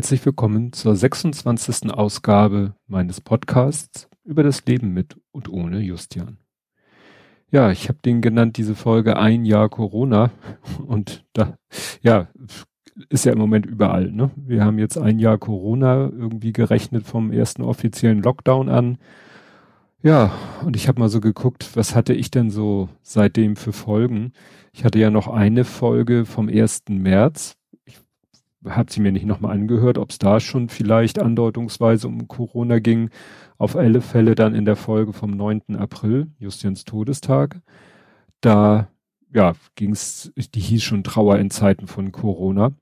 Herzlich willkommen zur 26. Ausgabe meines Podcasts über das Leben mit und ohne Justian. Ja, ich habe den genannt, diese Folge ein Jahr Corona und da, ja, ist ja im Moment überall, ne? Wir haben jetzt ein Jahr Corona irgendwie gerechnet vom ersten offiziellen Lockdown an. Ja, und ich habe mal so geguckt, was hatte ich denn so seitdem für Folgen? Ich hatte ja noch eine Folge vom 1. März, habe sie mir nicht nochmal angehört, ob es da schon vielleicht andeutungsweise um Corona ging. Auf alle Fälle dann in der Folge vom 9. April, Justians Todestag. Da, ja, ging's, die hieß schon Trauer in Zeiten von Corona.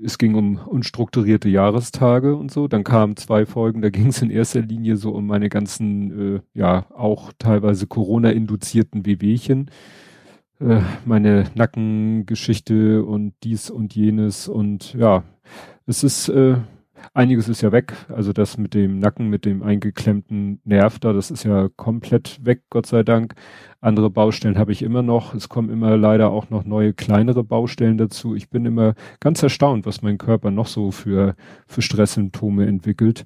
Es ging um unstrukturierte Jahrestage und so. Dann kamen zwei Folgen, da ging es in erster Linie so um meine ganzen, äh, ja, auch teilweise Corona-induzierten Wehwehchen äh, meine Nackengeschichte und dies und jenes und ja, es ist äh, einiges ist ja weg. Also das mit dem Nacken, mit dem eingeklemmten Nerv da, das ist ja komplett weg, Gott sei Dank. Andere Baustellen habe ich immer noch. Es kommen immer leider auch noch neue kleinere Baustellen dazu. Ich bin immer ganz erstaunt, was mein Körper noch so für, für Stresssymptome entwickelt,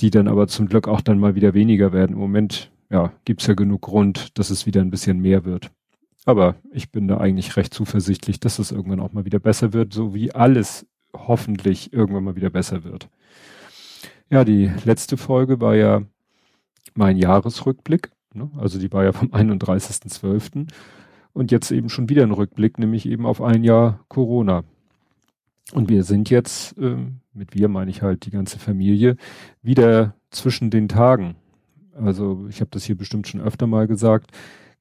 die dann aber zum Glück auch dann mal wieder weniger werden. Im Moment, ja, gibt's ja genug Grund, dass es wieder ein bisschen mehr wird. Aber ich bin da eigentlich recht zuversichtlich, dass es irgendwann auch mal wieder besser wird, so wie alles hoffentlich irgendwann mal wieder besser wird. Ja, die letzte Folge war ja mein Jahresrückblick. Ne? Also die war ja vom 31.12. Und jetzt eben schon wieder ein Rückblick, nämlich eben auf ein Jahr Corona. Und wir sind jetzt, äh, mit wir meine ich halt die ganze Familie, wieder zwischen den Tagen. Also ich habe das hier bestimmt schon öfter mal gesagt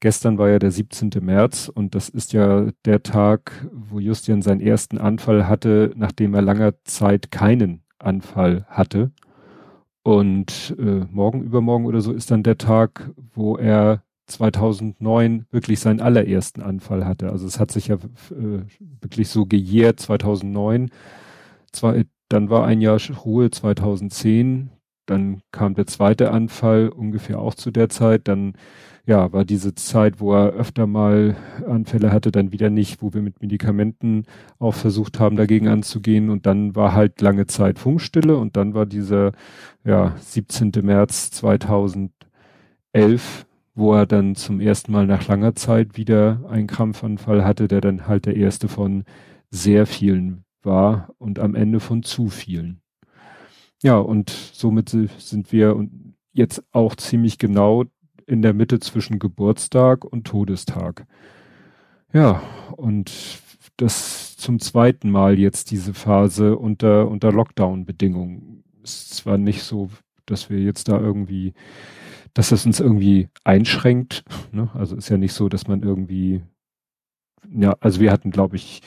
Gestern war ja der 17. März und das ist ja der Tag, wo Justian seinen ersten Anfall hatte, nachdem er langer Zeit keinen Anfall hatte. Und äh, morgen, übermorgen oder so ist dann der Tag, wo er 2009 wirklich seinen allerersten Anfall hatte. Also es hat sich ja äh, wirklich so gejährt 2009. Zwar, dann war ein Jahr Ruhe 2010, dann kam der zweite Anfall ungefähr auch zu der Zeit, dann ja, war diese Zeit, wo er öfter mal Anfälle hatte, dann wieder nicht, wo wir mit Medikamenten auch versucht haben, dagegen anzugehen. Und dann war halt lange Zeit Funkstille und dann war dieser, ja, 17. März 2011, wo er dann zum ersten Mal nach langer Zeit wieder einen Krampfanfall hatte, der dann halt der erste von sehr vielen war und am Ende von zu vielen. Ja, und somit sind wir jetzt auch ziemlich genau in der Mitte zwischen Geburtstag und Todestag. Ja, und das zum zweiten Mal jetzt diese Phase unter, unter Lockdown-Bedingungen. Ist zwar nicht so, dass wir jetzt da irgendwie, dass das uns irgendwie einschränkt. Ne? Also ist ja nicht so, dass man irgendwie, ja, also wir hatten, glaube ich,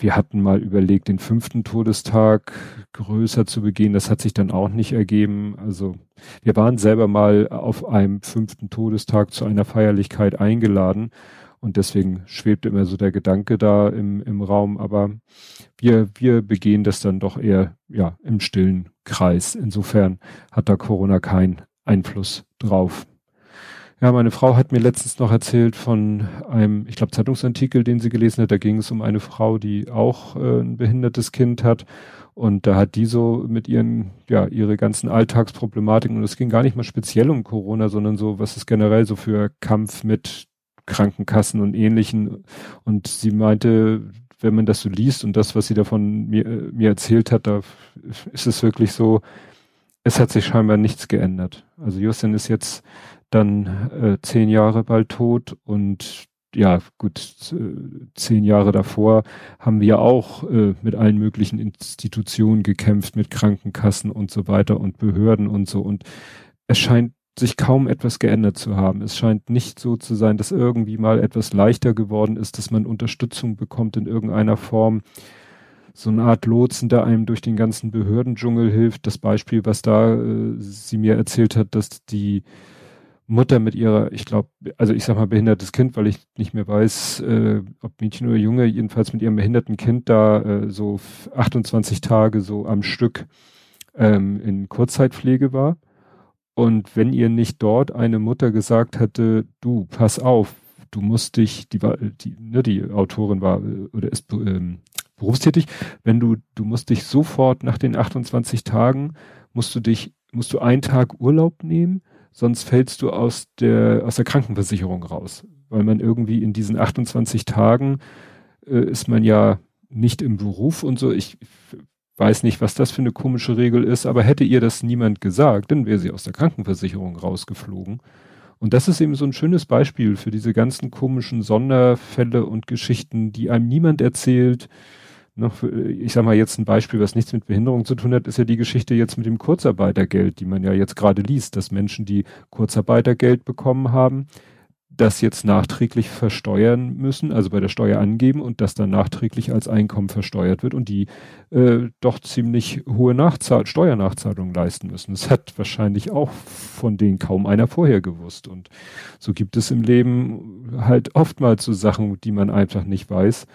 wir hatten mal überlegt, den fünften Todestag größer zu begehen. Das hat sich dann auch nicht ergeben. Also wir waren selber mal auf einem fünften Todestag zu einer Feierlichkeit eingeladen. Und deswegen schwebte immer so der Gedanke da im, im Raum. Aber wir, wir begehen das dann doch eher, ja, im stillen Kreis. Insofern hat da Corona keinen Einfluss drauf. Ja, meine Frau hat mir letztens noch erzählt von einem, ich glaube, Zeitungsartikel, den sie gelesen hat. Da ging es um eine Frau, die auch äh, ein behindertes Kind hat. Und da hat die so mit ihren, ja, ihre ganzen Alltagsproblematiken, und es ging gar nicht mal speziell um Corona, sondern so, was ist generell so für Kampf mit Krankenkassen und ähnlichen. Und sie meinte, wenn man das so liest und das, was sie davon mir, äh, mir erzählt hat, da ist es wirklich so, es hat sich scheinbar nichts geändert. Also Justin ist jetzt dann äh, zehn Jahre bald tot und ja, gut, äh, zehn Jahre davor haben wir auch äh, mit allen möglichen Institutionen gekämpft, mit Krankenkassen und so weiter und Behörden und so. Und es scheint sich kaum etwas geändert zu haben. Es scheint nicht so zu sein, dass irgendwie mal etwas leichter geworden ist, dass man Unterstützung bekommt in irgendeiner Form. So eine Art Lotsen, der einem durch den ganzen Behördendschungel hilft. Das Beispiel, was da äh, sie mir erzählt hat, dass die Mutter mit ihrer, ich glaube, also ich sag mal behindertes Kind, weil ich nicht mehr weiß, äh, ob Mädchen oder Junge, jedenfalls mit ihrem behinderten Kind da äh, so 28 Tage so am Stück ähm, in Kurzzeitpflege war. Und wenn ihr nicht dort eine Mutter gesagt hätte, du, pass auf, du musst dich, die war, die, ne, die Autorin war äh, oder ist ähm, berufstätig, wenn du, du musst dich sofort nach den 28 Tagen, musst du dich, musst du einen Tag Urlaub nehmen, sonst fällst du aus der, aus der Krankenversicherung raus. Weil man irgendwie in diesen 28 Tagen äh, ist man ja nicht im Beruf und so. Ich weiß nicht, was das für eine komische Regel ist, aber hätte ihr das niemand gesagt, dann wäre sie aus der Krankenversicherung rausgeflogen. Und das ist eben so ein schönes Beispiel für diese ganzen komischen Sonderfälle und Geschichten, die einem niemand erzählt. Noch, ich sag mal jetzt ein Beispiel, was nichts mit Behinderung zu tun hat, ist ja die Geschichte jetzt mit dem Kurzarbeitergeld, die man ja jetzt gerade liest, dass Menschen, die Kurzarbeitergeld bekommen haben, das jetzt nachträglich versteuern müssen, also bei der Steuer angeben und das dann nachträglich als Einkommen versteuert wird und die äh, doch ziemlich hohe Nachzahl Steuernachzahlungen leisten müssen. Das hat wahrscheinlich auch von denen kaum einer vorher gewusst. Und so gibt es im Leben halt oftmals so Sachen, die man einfach nicht weiß.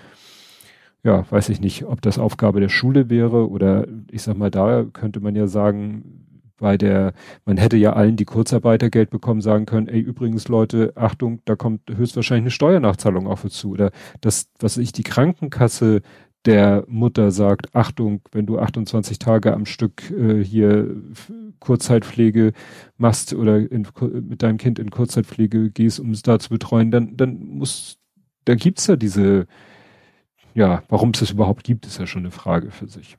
Ja, weiß ich nicht, ob das Aufgabe der Schule wäre oder ich sag mal, da könnte man ja sagen, bei der, man hätte ja allen, die Kurzarbeitergeld bekommen, sagen können, ey, übrigens Leute, Achtung, da kommt höchstwahrscheinlich eine Steuernachzahlung auf uns zu. Oder das, was ich die Krankenkasse der Mutter sagt, Achtung, wenn du 28 Tage am Stück äh, hier Kurzzeitpflege machst oder in, mit deinem Kind in Kurzzeitpflege gehst, um es da zu betreuen, dann, dann muss, dann gibt's ja diese, ja, warum es das überhaupt gibt, ist ja schon eine Frage für sich.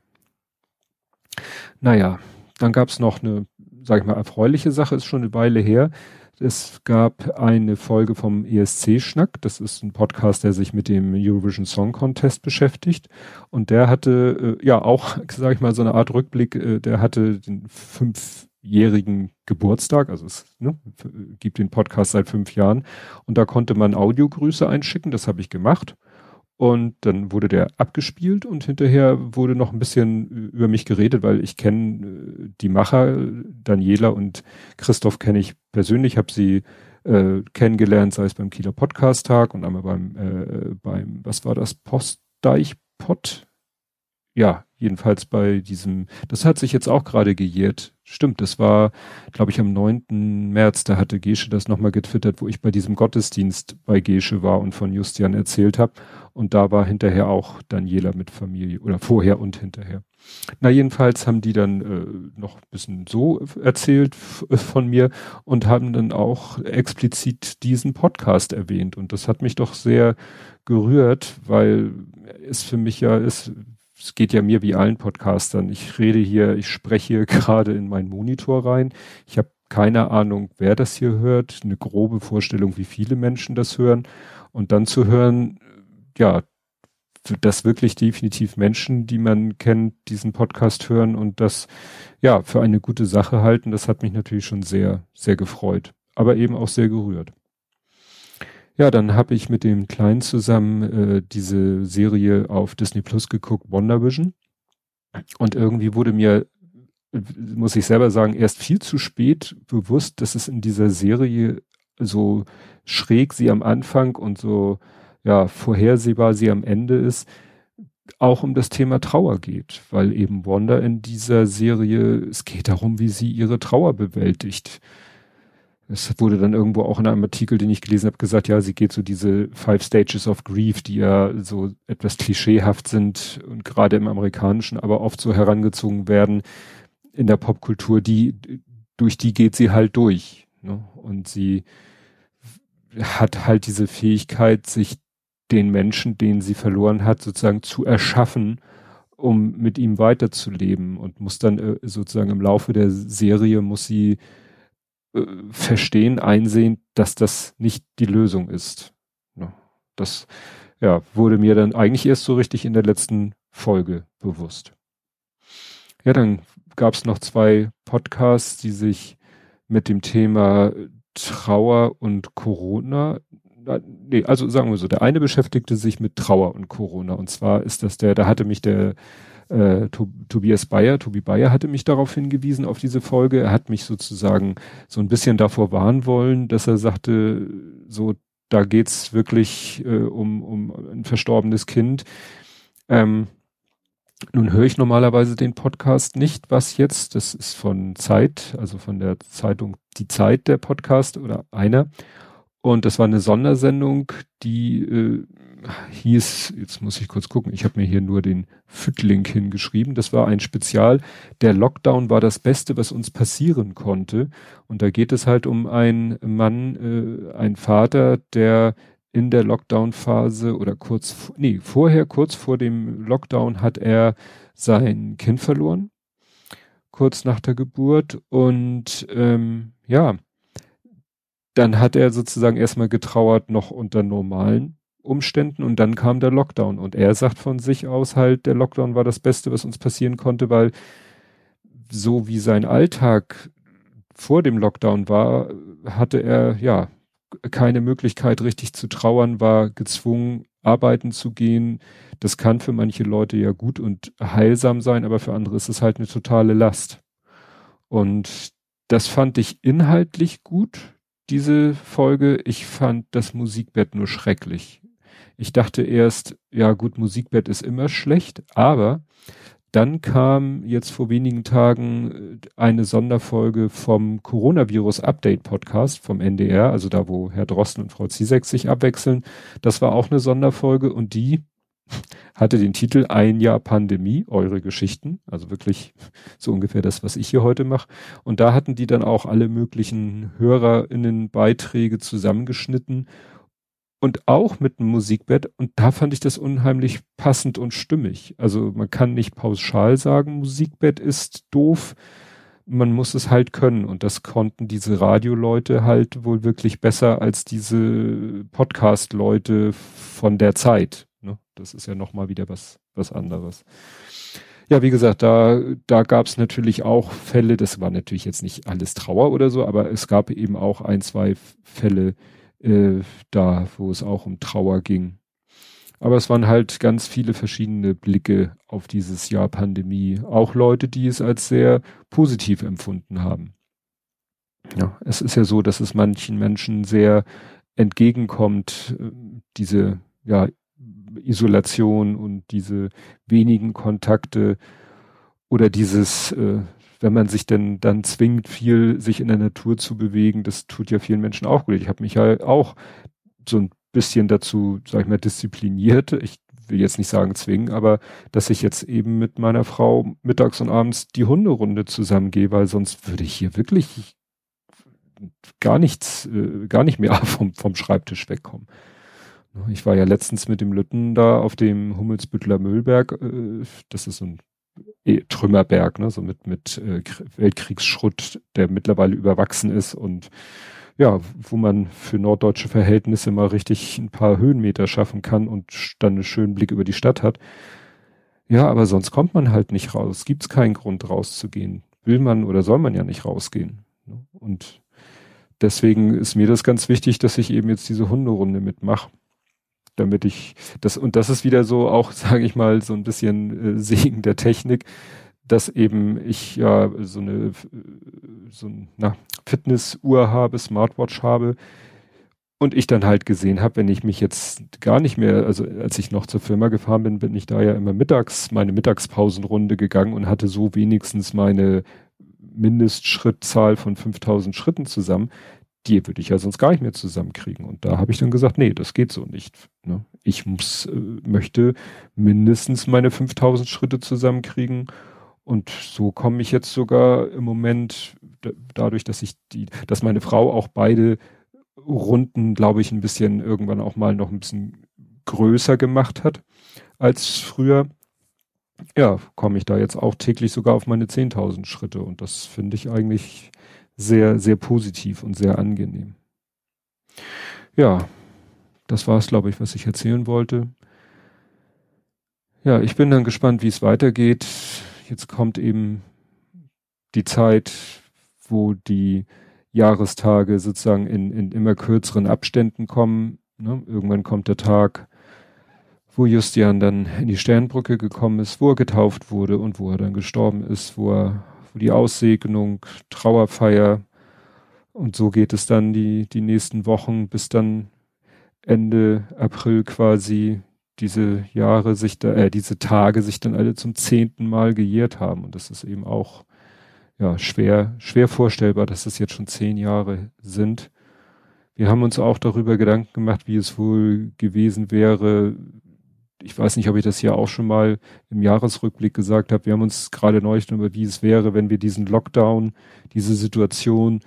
Naja, dann gab es noch eine, sag ich mal, erfreuliche Sache, ist schon eine Weile her. Es gab eine Folge vom ESC-Schnack. Das ist ein Podcast, der sich mit dem Eurovision Song Contest beschäftigt. Und der hatte äh, ja auch, sage ich mal, so eine Art Rückblick. Äh, der hatte den fünfjährigen Geburtstag. Also es ne, gibt den Podcast seit fünf Jahren. Und da konnte man Audiogrüße einschicken. Das habe ich gemacht. Und dann wurde der abgespielt und hinterher wurde noch ein bisschen über mich geredet, weil ich kenne äh, die Macher, Daniela und Christoph kenne ich persönlich, habe sie äh, kennengelernt, sei es beim Kieler Podcast Tag und einmal beim, äh, beim, was war das, Postdeichpott? Ja, jedenfalls bei diesem, das hat sich jetzt auch gerade gejährt. Stimmt, das war, glaube ich, am 9. März, da hatte Gesche das nochmal getwittert, wo ich bei diesem Gottesdienst bei Gesche war und von Justian erzählt habe. Und da war hinterher auch Daniela mit Familie oder vorher und hinterher. Na, jedenfalls haben die dann äh, noch ein bisschen so erzählt von mir und haben dann auch explizit diesen Podcast erwähnt. Und das hat mich doch sehr gerührt, weil es für mich ja ist, es geht ja mir wie allen Podcastern. Ich rede hier, ich spreche gerade in meinen Monitor rein. Ich habe keine Ahnung, wer das hier hört, eine grobe Vorstellung, wie viele Menschen das hören. Und dann zu hören, ja, dass wirklich definitiv Menschen, die man kennt, diesen Podcast hören und das ja für eine gute Sache halten, das hat mich natürlich schon sehr, sehr gefreut, aber eben auch sehr gerührt. Ja, dann habe ich mit dem Kleinen zusammen äh, diese Serie auf Disney Plus geguckt, WandaVision. Und irgendwie wurde mir, muss ich selber sagen, erst viel zu spät bewusst, dass es in dieser Serie so schräg sie am Anfang und so ja vorhersehbar sie am Ende ist, auch um das Thema Trauer geht, weil eben Wanda in dieser Serie, es geht darum, wie sie ihre Trauer bewältigt es wurde dann irgendwo auch in einem Artikel, den ich gelesen habe, gesagt, ja, sie geht so diese Five Stages of Grief, die ja so etwas klischeehaft sind und gerade im Amerikanischen aber oft so herangezogen werden in der Popkultur, die, durch die geht sie halt durch. Ne? Und sie hat halt diese Fähigkeit, sich den Menschen, den sie verloren hat, sozusagen zu erschaffen, um mit ihm weiterzuleben und muss dann äh, sozusagen im Laufe der Serie muss sie verstehen, einsehen, dass das nicht die Lösung ist. Das ja, wurde mir dann eigentlich erst so richtig in der letzten Folge bewusst. Ja, dann gab es noch zwei Podcasts, die sich mit dem Thema Trauer und Corona, nee, also sagen wir so, der eine beschäftigte sich mit Trauer und Corona und zwar ist das der, da hatte mich der äh, Tobias Bayer, Tobi Bayer hatte mich darauf hingewiesen, auf diese Folge. Er hat mich sozusagen so ein bisschen davor warnen wollen, dass er sagte, so, da geht's wirklich äh, um, um ein verstorbenes Kind. Ähm, nun höre ich normalerweise den Podcast nicht, was jetzt, das ist von Zeit, also von der Zeitung Die Zeit der Podcast oder einer. Und das war eine Sondersendung, die äh, hieß, jetzt muss ich kurz gucken, ich habe mir hier nur den Fütlink hingeschrieben, das war ein Spezial, der Lockdown war das Beste, was uns passieren konnte. Und da geht es halt um einen Mann, äh, einen Vater, der in der Lockdown-Phase oder kurz, nee, vorher, kurz vor dem Lockdown hat er sein Kind verloren, kurz nach der Geburt. Und ähm, ja, dann hat er sozusagen erstmal getrauert noch unter normalen Umständen und dann kam der Lockdown und er sagt von sich aus halt, der Lockdown war das Beste, was uns passieren konnte, weil so wie sein Alltag vor dem Lockdown war, hatte er ja keine Möglichkeit richtig zu trauern, war gezwungen arbeiten zu gehen. Das kann für manche Leute ja gut und heilsam sein, aber für andere ist es halt eine totale Last. Und das fand ich inhaltlich gut, diese Folge. Ich fand das Musikbett nur schrecklich. Ich dachte erst, ja gut, Musikbett ist immer schlecht, aber dann kam jetzt vor wenigen Tagen äh, eine Sonderfolge vom Coronavirus Update Podcast vom NDR, also da, wo Herr Drosten und Frau Zizek sich abwechseln. Das war auch eine Sonderfolge und die hatte den Titel Ein Jahr Pandemie, eure Geschichten. Also wirklich so ungefähr das, was ich hier heute mache. Und da hatten die dann auch alle möglichen HörerInnen Beiträge zusammengeschnitten und auch mit einem Musikbett. Und da fand ich das unheimlich passend und stimmig. Also man kann nicht pauschal sagen, Musikbett ist doof. Man muss es halt können. Und das konnten diese Radioleute halt wohl wirklich besser als diese Podcast-Leute von der Zeit. Ne? Das ist ja nochmal wieder was, was anderes. Ja, wie gesagt, da, da gab es natürlich auch Fälle, das war natürlich jetzt nicht alles Trauer oder so, aber es gab eben auch ein, zwei Fälle, äh, da, wo es auch um Trauer ging. Aber es waren halt ganz viele verschiedene Blicke auf dieses Jahr Pandemie. Auch Leute, die es als sehr positiv empfunden haben. Ja, es ist ja so, dass es manchen Menschen sehr entgegenkommt, äh, diese, ja, Isolation und diese wenigen Kontakte oder dieses, äh, wenn man sich denn dann zwingt, viel sich in der Natur zu bewegen, das tut ja vielen Menschen auch gut. Ich habe mich ja auch so ein bisschen dazu, sag ich mal, diszipliniert. Ich will jetzt nicht sagen zwingen, aber dass ich jetzt eben mit meiner Frau mittags und abends die Hunderunde zusammengehe, weil sonst würde ich hier wirklich gar nichts, äh, gar nicht mehr vom, vom Schreibtisch wegkommen. Ich war ja letztens mit dem Lütten da auf dem Hummelsbüttler Müllberg, äh, das ist so ein Trümmerberg, ne, so mit, mit äh, Weltkriegsschrott, der mittlerweile überwachsen ist und ja, wo man für norddeutsche Verhältnisse mal richtig ein paar Höhenmeter schaffen kann und dann einen schönen Blick über die Stadt hat. Ja, aber sonst kommt man halt nicht raus. Gibt's keinen Grund rauszugehen. Will man oder soll man ja nicht rausgehen. Ne? Und deswegen ist mir das ganz wichtig, dass ich eben jetzt diese Hunderunde mitmache damit ich das und das ist wieder so auch, sage ich mal, so ein bisschen äh, Segen der Technik, dass eben ich ja so eine so eine Fitnessuhr habe, Smartwatch habe und ich dann halt gesehen habe, wenn ich mich jetzt gar nicht mehr, also als ich noch zur Firma gefahren bin, bin ich da ja immer mittags meine Mittagspausenrunde gegangen und hatte so wenigstens meine Mindestschrittzahl von 5000 Schritten zusammen die würde ich ja sonst gar nicht mehr zusammenkriegen. Und da habe ich dann gesagt, nee, das geht so nicht. Ne? Ich muss, äh, möchte mindestens meine 5000 Schritte zusammenkriegen. Und so komme ich jetzt sogar im Moment, dadurch, dass ich die, dass meine Frau auch beide Runden, glaube ich, ein bisschen irgendwann auch mal noch ein bisschen größer gemacht hat als früher. Ja, komme ich da jetzt auch täglich sogar auf meine 10.000 Schritte. Und das finde ich eigentlich sehr, sehr positiv und sehr angenehm. Ja, das war es, glaube ich, was ich erzählen wollte. Ja, ich bin dann gespannt, wie es weitergeht. Jetzt kommt eben die Zeit, wo die Jahrestage sozusagen in, in immer kürzeren Abständen kommen. Ne? Irgendwann kommt der Tag, wo Justian dann in die Sternbrücke gekommen ist, wo er getauft wurde und wo er dann gestorben ist, wo er die Aussegnung, Trauerfeier und so geht es dann die, die nächsten Wochen, bis dann Ende April quasi diese Jahre sich da, äh, diese Tage sich dann alle zum zehnten Mal gejährt haben. Und das ist eben auch ja schwer, schwer vorstellbar, dass es jetzt schon zehn Jahre sind. Wir haben uns auch darüber Gedanken gemacht, wie es wohl gewesen wäre. Ich weiß nicht, ob ich das hier auch schon mal im Jahresrückblick gesagt habe. Wir haben uns gerade neulich über, wie es wäre, wenn wir diesen Lockdown, diese Situation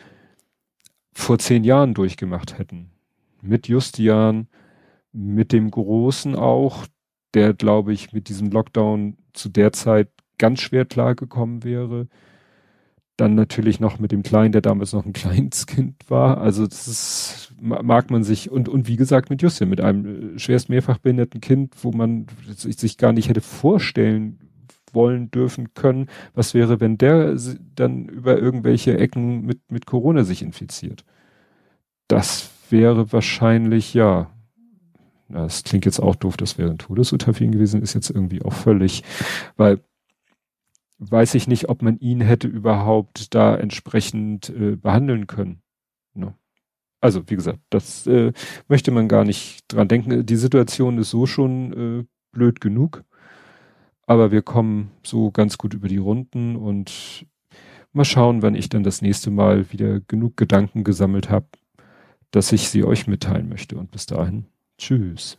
vor zehn Jahren durchgemacht hätten. Mit Justian, mit dem Großen auch, der, glaube ich, mit diesem Lockdown zu der Zeit ganz schwer klargekommen wäre. Dann natürlich noch mit dem Kleinen, der damals noch ein kleines Kind war. Also das ist, mag man sich, und, und wie gesagt mit Justin, mit einem äh, schwerst mehrfach behinderten Kind, wo man sich gar nicht hätte vorstellen wollen dürfen können, was wäre, wenn der dann über irgendwelche Ecken mit, mit Corona sich infiziert. Das wäre wahrscheinlich, ja, das klingt jetzt auch doof, das wäre ein Todesurteil gewesen, ist jetzt irgendwie auch völlig, weil weiß ich nicht, ob man ihn hätte überhaupt da entsprechend äh, behandeln können. Ne? Also, wie gesagt, das äh, möchte man gar nicht dran denken. Die Situation ist so schon äh, blöd genug, aber wir kommen so ganz gut über die Runden und mal schauen, wann ich dann das nächste Mal wieder genug Gedanken gesammelt habe, dass ich sie euch mitteilen möchte. Und bis dahin, tschüss.